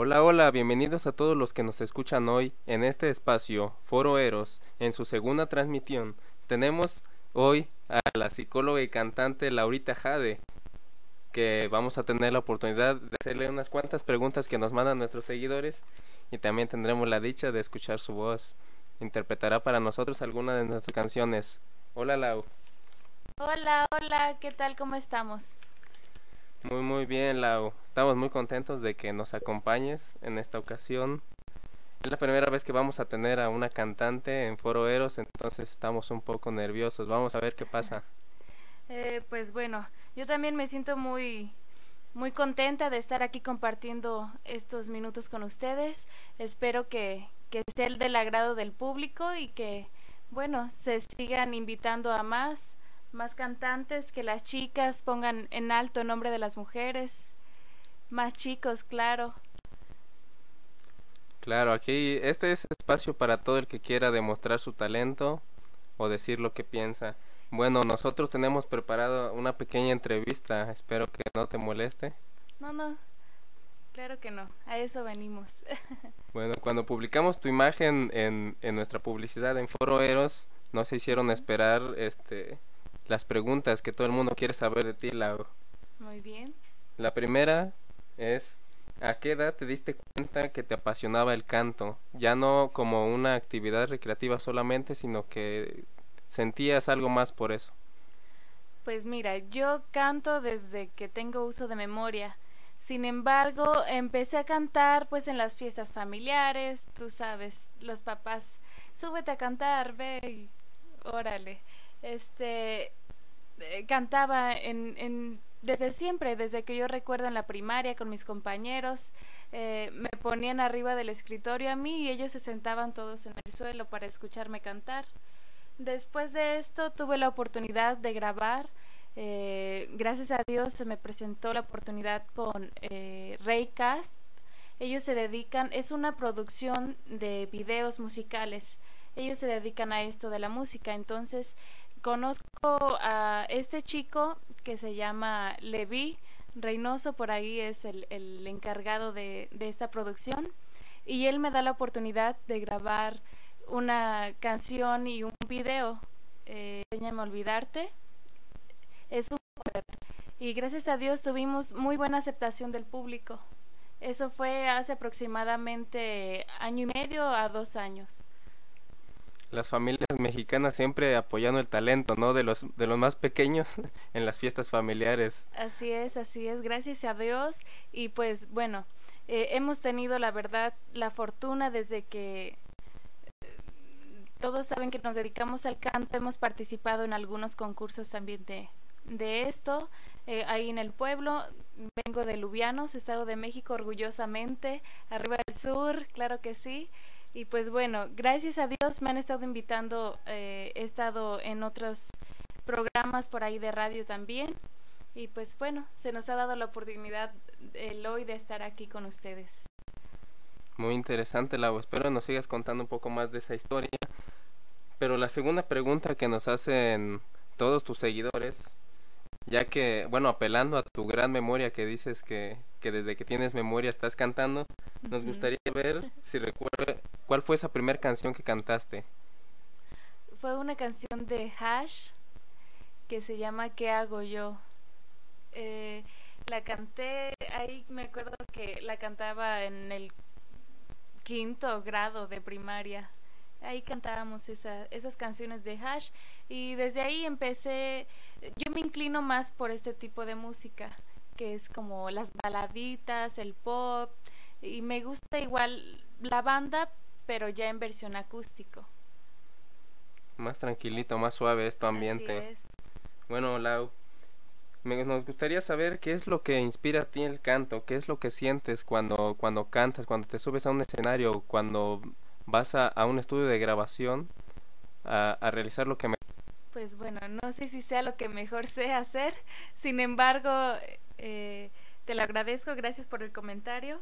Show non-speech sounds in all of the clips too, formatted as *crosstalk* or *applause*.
Hola, hola, bienvenidos a todos los que nos escuchan hoy en este espacio, Foro Eros, en su segunda transmisión. Tenemos hoy a la psicóloga y cantante Laurita Jade, que vamos a tener la oportunidad de hacerle unas cuantas preguntas que nos mandan nuestros seguidores y también tendremos la dicha de escuchar su voz. Interpretará para nosotros alguna de nuestras canciones. Hola, Lau. Hola, hola, ¿qué tal? ¿Cómo estamos? Muy, muy bien, Lau. Estamos muy contentos de que nos acompañes en esta ocasión. Es la primera vez que vamos a tener a una cantante en Foro Eros, entonces estamos un poco nerviosos. Vamos a ver qué pasa. Eh, pues bueno, yo también me siento muy, muy contenta de estar aquí compartiendo estos minutos con ustedes. Espero que, que sea el del agrado del público y que, bueno, se sigan invitando a más más cantantes, que las chicas pongan en alto el nombre de las mujeres, más chicos, claro. Claro, aquí este es espacio para todo el que quiera demostrar su talento o decir lo que piensa. Bueno, nosotros tenemos preparado una pequeña entrevista, espero que no te moleste. No, no, claro que no, a eso venimos. *laughs* bueno, cuando publicamos tu imagen en, en nuestra publicidad en Foro Eros, no se hicieron esperar este las preguntas que todo el mundo quiere saber de ti, Lau. Muy bien. La primera es, ¿a qué edad te diste cuenta que te apasionaba el canto? Ya no como una actividad recreativa solamente, sino que sentías algo más por eso. Pues mira, yo canto desde que tengo uso de memoria. Sin embargo, empecé a cantar pues en las fiestas familiares, tú sabes, los papás, súbete a cantar, ve y órale. Este, eh, cantaba en, desde siempre, desde que yo recuerdo en la primaria con mis compañeros, eh, me ponían arriba del escritorio a mí y ellos se sentaban todos en el suelo para escucharme cantar. Después de esto tuve la oportunidad de grabar. Eh, gracias a Dios se me presentó la oportunidad con eh, Raycast. Ellos se dedican, es una producción de videos musicales. Ellos se dedican a esto de la música. Entonces conozco a este chico que se llama Levi Reynoso, por ahí es el, el encargado de, de, esta producción, y él me da la oportunidad de grabar una canción y un video, eh, olvidarte. Es un y gracias a Dios tuvimos muy buena aceptación del público. Eso fue hace aproximadamente año y medio a dos años las familias mexicanas siempre apoyando el talento, ¿no? De los de los más pequeños *laughs* en las fiestas familiares. Así es, así es, gracias a Dios. Y pues bueno, eh, hemos tenido la verdad la fortuna desde que eh, todos saben que nos dedicamos al canto, hemos participado en algunos concursos también de, de esto, eh, ahí en el pueblo, vengo de Lubianos, Estado de México, orgullosamente, arriba del sur, claro que sí, y pues bueno, gracias a Dios me han estado invitando, eh, he estado en otros programas por ahí de radio también. Y pues bueno, se nos ha dado la oportunidad el hoy de estar aquí con ustedes. Muy interesante, Lau. Espero nos sigas contando un poco más de esa historia. Pero la segunda pregunta que nos hacen todos tus seguidores, ya que, bueno, apelando a tu gran memoria que dices que, que desde que tienes memoria estás cantando, nos gustaría ver si recuerda cuál fue esa primera canción que cantaste. Fue una canción de Hash que se llama ¿Qué hago yo? Eh, la canté, ahí me acuerdo que la cantaba en el quinto grado de primaria. Ahí cantábamos esa, esas canciones de Hash y desde ahí empecé, yo me inclino más por este tipo de música, que es como las baladitas, el pop, y me gusta igual la banda, pero ya en versión acústico. Más tranquilito, más suave es tu ambiente. Bueno, Lau, me, nos gustaría saber qué es lo que inspira a ti el canto, qué es lo que sientes cuando, cuando cantas, cuando te subes a un escenario, cuando vas a, a un estudio de grabación a, a realizar lo que me... Pues bueno, no sé si sea lo que mejor sé hacer, sin embargo, eh, te lo agradezco, gracias por el comentario.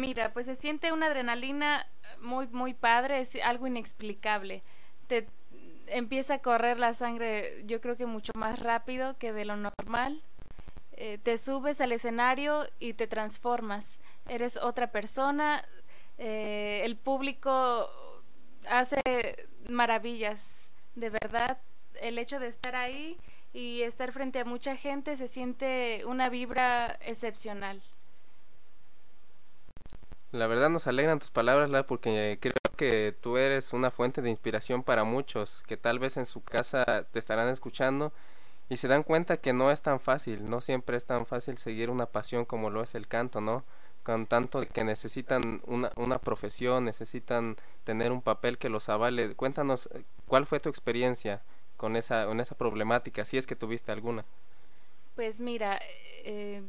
Mira, pues se siente una adrenalina muy, muy padre, es algo inexplicable. Te empieza a correr la sangre, yo creo que mucho más rápido que de lo normal. eh, te subes al escenario y te transformas. Eres otra persona. Eh, el público hace maravillas, de verdad. El hecho de estar ahí y estar frente a mucha gente se siente una vibra excepcional. La verdad nos alegran tus palabras, La, porque creo que tú eres una fuente de inspiración para muchos que tal vez en su casa te estarán escuchando y se dan cuenta que no es tan fácil, no siempre es tan fácil seguir una pasión como lo es el canto, ¿no? Con tanto que necesitan una, una profesión, necesitan tener un papel que los avale. Cuéntanos, ¿cuál fue tu experiencia con esa, con esa problemática, si es que tuviste alguna? Pues mira, eh,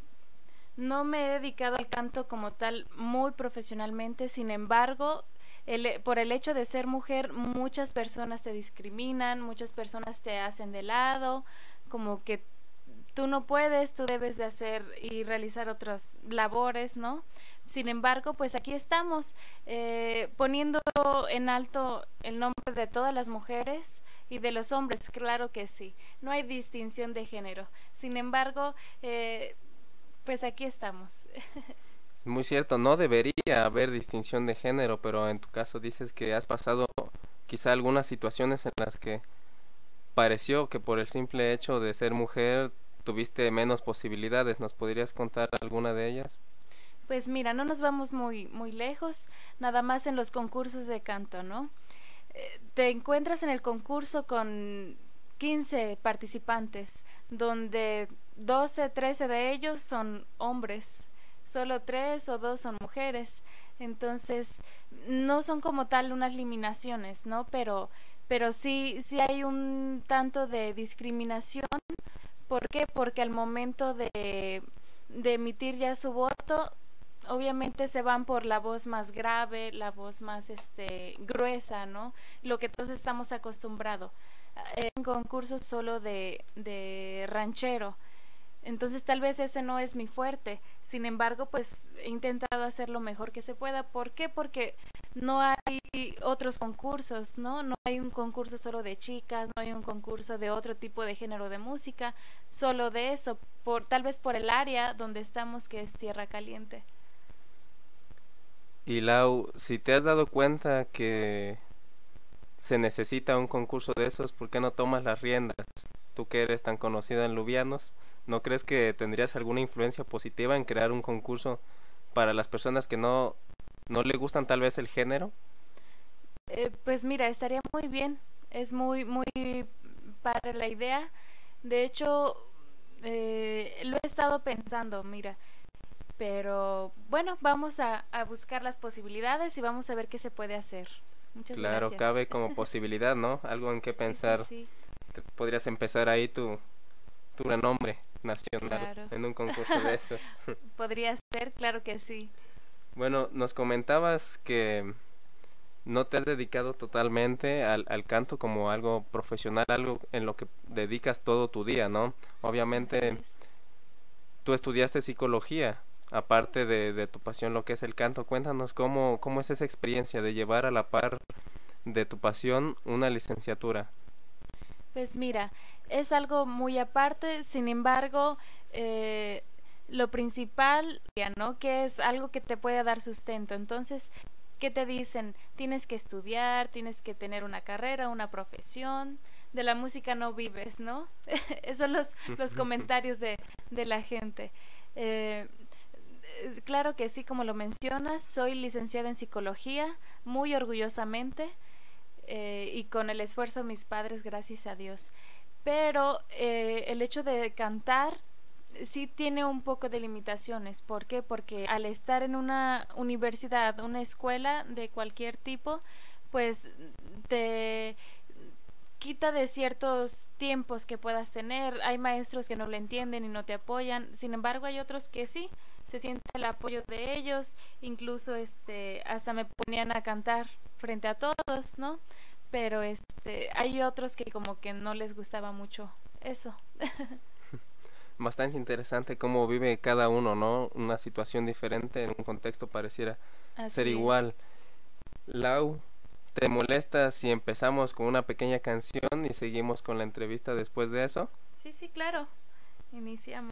no me he dedicado al canto como tal muy profesionalmente, sin embargo, el, por el hecho de ser mujer, muchas personas te discriminan, muchas personas te hacen de lado, como que tú no puedes, tú debes de hacer y realizar otras labores, ¿no? Sin embargo, pues aquí estamos eh, poniendo en alto el nombre de todas las mujeres y de los hombres, claro que sí, no hay distinción de género. Sin embargo, eh, pues aquí estamos. *laughs* Muy cierto, no debería haber distinción de género, pero en tu caso dices que has pasado quizá algunas situaciones en las que pareció que por el simple hecho de ser mujer tuviste menos posibilidades. ¿Nos podrías contar alguna de ellas? Pues mira, no nos vamos muy, muy lejos, nada más en los concursos de canto, ¿no? Eh, te encuentras en el concurso con 15 participantes, donde 12, 13 de ellos son hombres, solo 3 o 2 son mujeres. Entonces, no son como tal unas eliminaciones, ¿no? Pero, pero sí, sí hay un tanto de discriminación. ¿Por qué? Porque al momento de, emitir ya su voto, obviamente se van por la voz más grave, la voz más este gruesa, ¿no? Lo que todos estamos acostumbrados. En concursos solo de, de ranchero. Entonces tal vez ese no es mi fuerte. Sin embargo, pues he intentado hacer lo mejor que se pueda. ¿Por qué? Porque no hay otros concursos, ¿no? No hay un concurso solo de chicas, no hay un concurso de otro tipo de género de música, solo de eso, por tal vez por el área donde estamos que es tierra caliente. Y Lau, si te has dado cuenta que se necesita un concurso de esos, ¿por qué no tomas las riendas? Tú que eres tan conocida en Lubianos, ¿no crees que tendrías alguna influencia positiva en crear un concurso para las personas que no, no le gustan tal vez el género? Eh, pues mira, estaría muy bien, es muy, muy para la idea. De hecho, eh, lo he estado pensando, mira, pero bueno, vamos a, a, buscar las posibilidades y vamos a ver qué se puede hacer. Muchas claro, cabe como *laughs* posibilidad, ¿no? Algo en qué pensar. Sí, sí, podrías empezar ahí tu, tu renombre nacional claro. en un concurso de *laughs* esos. Podría ser, claro que sí. Bueno, nos comentabas que no te has dedicado totalmente al, al, canto como algo profesional, algo en lo que dedicas todo tu día, ¿no? Obviamente es. tú estudiaste psicología, aparte de, de, tu pasión lo que es el canto, cuéntanos cómo, cómo es esa experiencia de llevar a la par de tu pasión una licenciatura. Pues mira, es algo muy aparte, sin embargo, eh, lo principal, ¿no? Que es algo que te puede dar sustento. Entonces, ¿qué te dicen? Tienes que estudiar, tienes que tener una carrera, una profesión. De la música no vives, ¿no? *laughs* Esos son los, los comentarios de, de la gente. Eh, claro que sí, como lo mencionas, soy licenciada en psicología, muy orgullosamente, eh, y con el esfuerzo de mis padres, gracias a Dios. Pero eh, el hecho de cantar sí tiene un poco de limitaciones. ¿Por qué? Porque al estar en una universidad, una escuela de cualquier tipo, pues te quita de ciertos tiempos que puedas tener. Hay maestros que no lo entienden y no te apoyan. Sin embargo, hay otros que sí se siente el apoyo de ellos, incluso este hasta me ponían a cantar frente a todos, ¿no? Pero este hay otros que como que no les gustaba mucho eso. *laughs* Bastante interesante cómo vive cada uno, ¿no? Una situación diferente en un contexto pareciera Así ser es. igual. Lau, ¿te molesta si empezamos con una pequeña canción y seguimos con la entrevista después de eso? Sí, sí, claro. Iniciamos.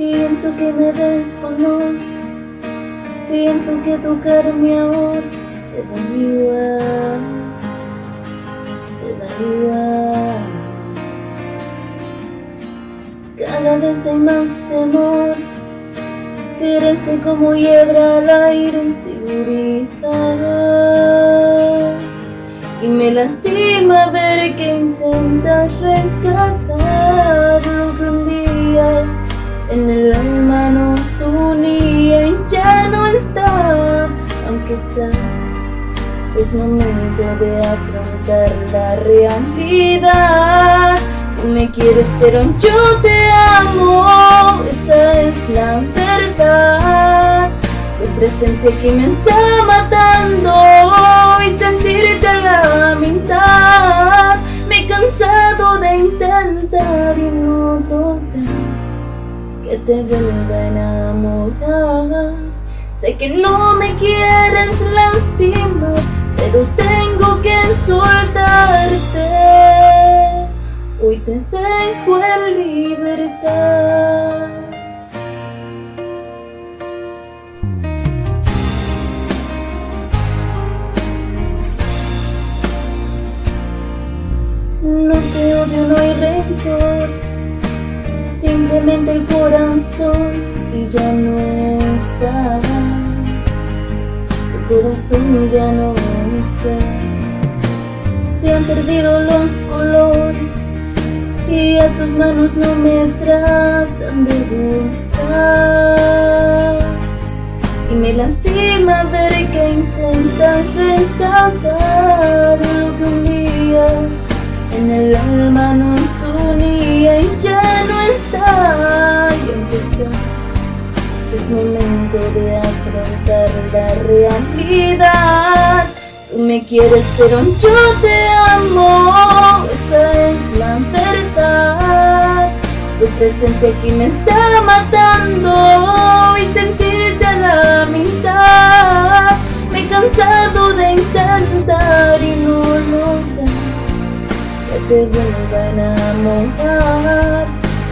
Siento que me desconoces, siento que tocarme ahora te da igual, te da igual. Cada vez hay más temor, quererse como hiedra al aire en seguridad. Y me lastima ver que intentas rescatar es momento de afrontar la realidad. Tú me quieres pero yo te amo, esa es la verdad. Tu presencia que me está matando y sentirte la mitad. Me he cansado de intentar y no lograr que te vuelva a enamorar. Sé que no me quieres lastimar, pero tengo que soltarte. Hoy te dejo en libertad. No te odio, no hay rencor, simplemente el corazón y ya no está. Corazón ya no está. Se han perdido los colores y a tus manos no me tratan de gustar. Y me lastima ver que intentas rescatar lo que un día en el alma nos momento de afrontar la realidad. Tú me quieres pero yo te amo, esa es la verdad. Tu presencia aquí me está matando y sentirte a la mitad. Me he cansado de intentar y no lograr que te vuelva a enamorar.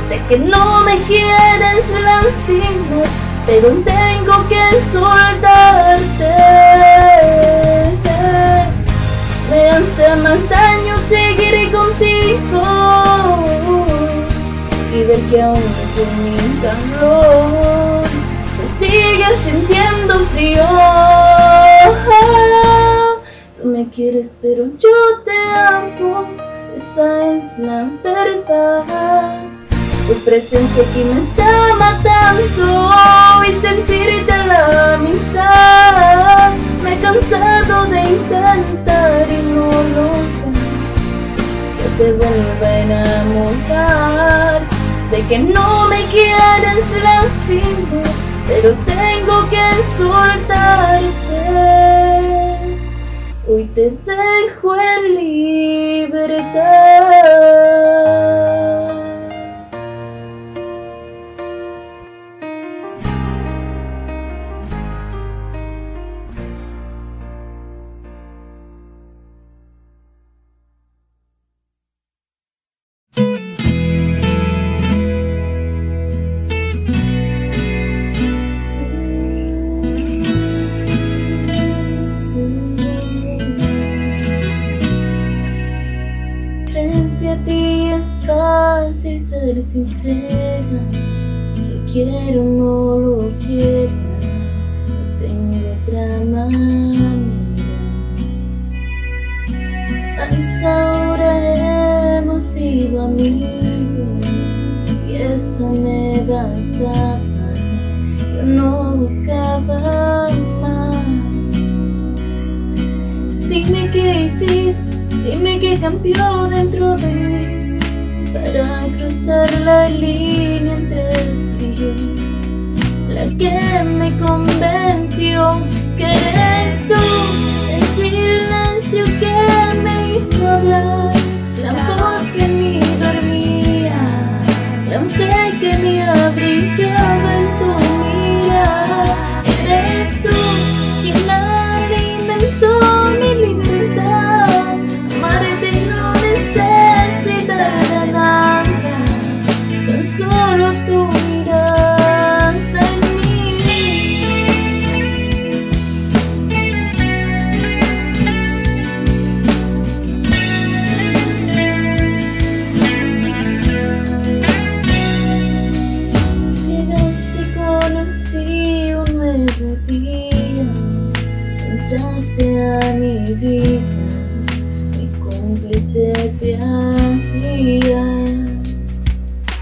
Sé que no me quieres lastimar, pero tengo que soltarte. Me hace más daño seguir contigo y ver que aún con mi calor te sigues sintiendo frío. Tú me quieres pero yo te amo, esa es la verdad. Tu presencia aquí me está matando y sentirte la mitad. Me he cansado de intentar y no lograr que te vuelva a enamorar. Sé que no me quieres lastimar, pero tengo que soltarte. Hoy te dejo en Cambió dentro de mí para cruzar la línea entre tú y yo. La que me convenció que eres tú, el silencio que me hizo hablar, la voz que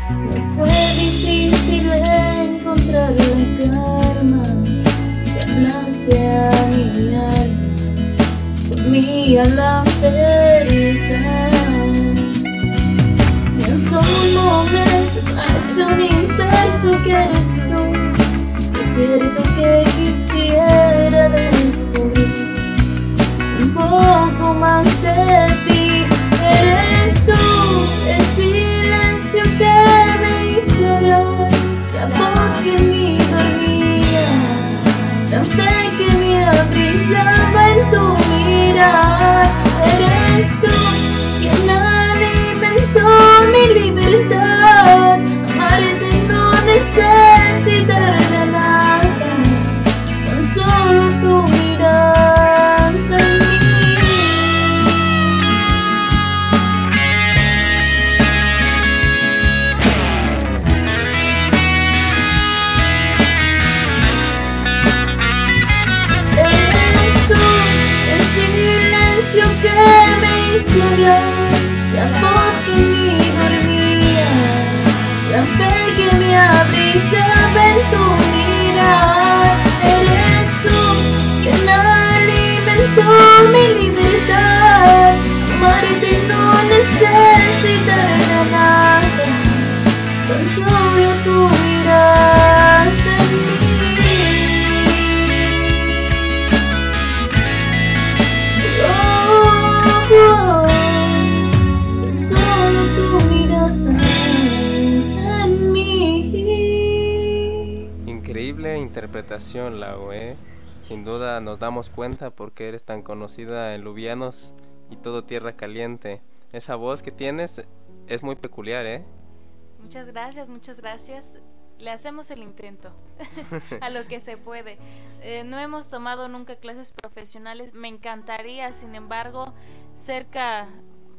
No fue difícil encontrar la calma, te hablaste a mi alma, por mí a la en solo un momento, hace un inverso que eres tú, es cierto que quisiera descubrir un poco más de interpretación, Lau, ¿eh? Sin duda nos damos cuenta porque eres tan conocida en Lubianos y todo Tierra Caliente. Esa voz que tienes es muy peculiar, ¿eh? Muchas gracias, muchas gracias. Le hacemos el intento *laughs* a lo que se puede. Eh, no hemos tomado nunca clases profesionales. Me encantaría, sin embargo, cerca,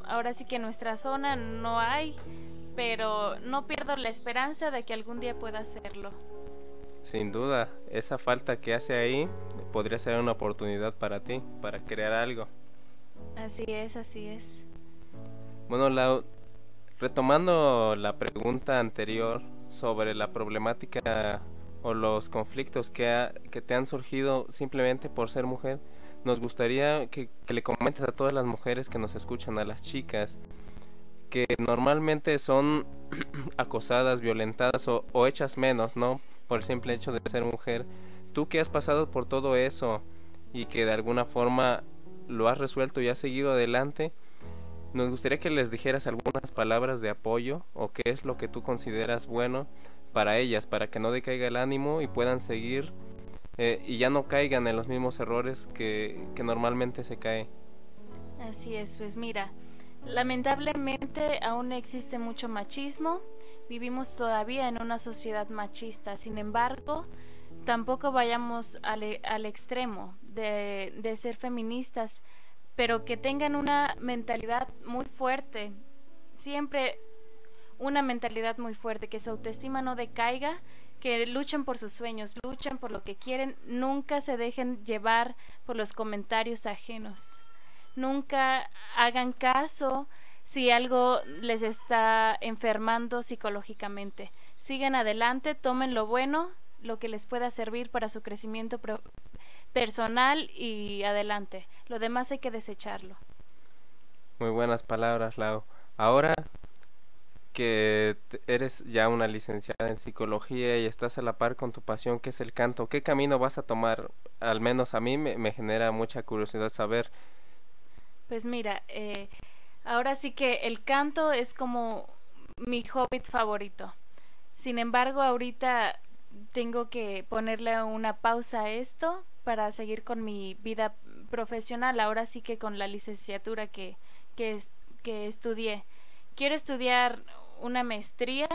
ahora sí que en nuestra zona no hay, pero no pierdo la esperanza de que algún día pueda hacerlo. Sin duda, esa falta que hace ahí podría ser una oportunidad para ti, para crear algo. Así es, así es. Bueno, Lau, retomando la pregunta anterior sobre la problemática o los conflictos que, ha- que te han surgido simplemente por ser mujer, nos gustaría que, que le comentes a todas las mujeres que nos escuchan, a las chicas, que normalmente son *clears throat* acosadas, violentadas o, o hechas menos, ¿no? Por el simple hecho de ser mujer. Tú que has pasado por todo eso y que de alguna forma lo has resuelto y has seguido adelante, nos gustaría que les dijeras algunas palabras de apoyo o qué es lo que tú consideras bueno para ellas, para que no decaiga el ánimo y puedan seguir eh, y ya no caigan en los mismos errores que, que normalmente se cae. Así es, pues mira, lamentablemente aún existe mucho machismo, vivimos todavía en una sociedad machista, sin embargo, tampoco vayamos al, e- al extremo de, de ser feministas, pero que tengan una mentalidad muy fuerte, siempre una mentalidad muy fuerte, que su autoestima no decaiga, que luchen por sus sueños, luchen por lo que quieren, nunca se dejen llevar por los comentarios ajenos. Nunca hagan caso si algo les está enfermando psicológicamente. Sigan adelante, tomen lo bueno, lo que les pueda servir para su crecimiento personal y adelante. Lo demás hay que desecharlo. Muy buenas palabras, Lau. Ahora que eres ya una licenciada en psicología y estás a la par con tu pasión que es el canto, ¿qué camino vas a tomar? Al menos a mí me, me genera mucha curiosidad saber. Pues mira, eh, ahora sí que el canto es como mi hobbit favorito. Sin embargo, ahorita tengo que ponerle una pausa a esto para seguir con mi vida profesional, ahora sí que con la licenciatura que, que, que estudié. Quiero estudiar una maestría,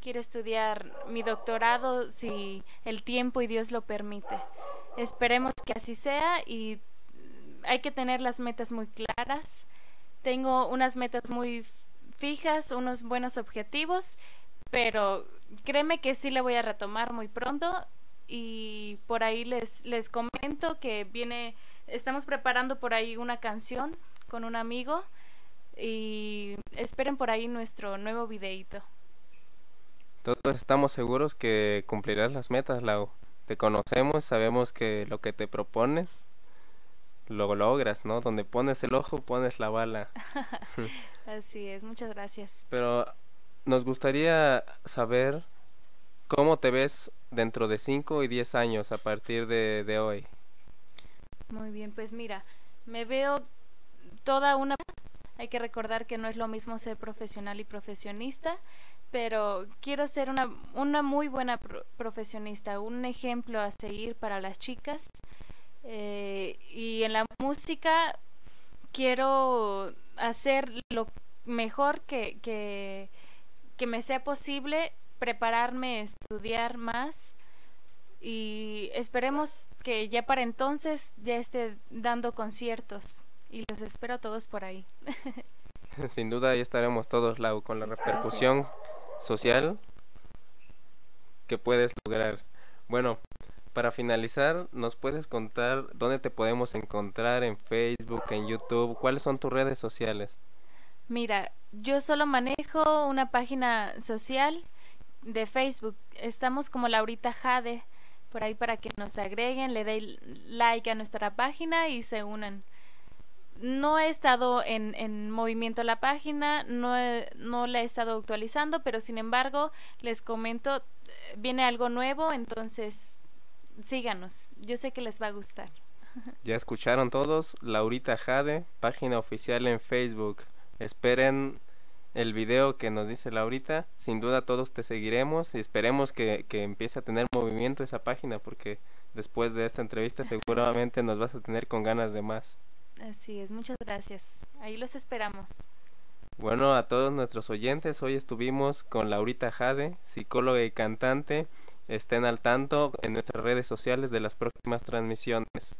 quiero estudiar mi doctorado si el tiempo y Dios lo permite. Esperemos que así sea y hay que tener las metas muy claras. Tengo unas metas muy fijas, unos buenos objetivos, pero créeme que sí le voy a retomar muy pronto y por ahí les, les comento que viene estamos preparando por ahí una canción con un amigo y esperen por ahí nuestro nuevo videito. Todos estamos seguros que cumplirás las metas, Lau. Te conocemos, sabemos que lo que te propones lo logras, ¿no? Donde pones el ojo, pones la bala. *laughs* Así es, muchas gracias. Pero nos gustaría saber cómo te ves dentro de 5 y 10 años a partir de, de hoy. Muy bien, pues mira, me veo toda una... Hay que recordar que no es lo mismo ser profesional y profesionista, pero quiero ser una, una muy buena profesionista, un ejemplo a seguir para las chicas. Eh, y en la música quiero hacer lo mejor que, que, que me sea posible, prepararme, estudiar más y esperemos que ya para entonces ya esté dando conciertos y los espero todos por ahí. *laughs* Sin duda ahí estaremos todos, Lau, con la repercusión social que puedes lograr. Bueno, para finalizar, ¿nos puedes contar dónde te podemos encontrar en Facebook, en YouTube? ¿Cuáles son tus redes sociales? Mira, yo solo manejo una página social de Facebook. Estamos como Laurita Jade por ahí para que nos agreguen, le den like a nuestra página y se unan. No he estado en, en movimiento la página, no, no la he estado actualizando, pero sin embargo les comento, viene algo nuevo, entonces síganos, yo sé que les va a gustar. *laughs* Ya escucharon todos, Laurita Jade, página oficial en Facebook. Esperen el video que nos dice Laurita, sin duda todos te seguiremos y esperemos que, que empiece a tener movimiento esa página porque después de esta entrevista *laughs* seguramente nos vas a tener con ganas de más. Así es, muchas gracias. Ahí los esperamos. Bueno, a todos nuestros oyentes, hoy estuvimos con Laurita Jade, psicóloga y cantante. Estén al tanto en nuestras redes sociales de las próximas transmisiones.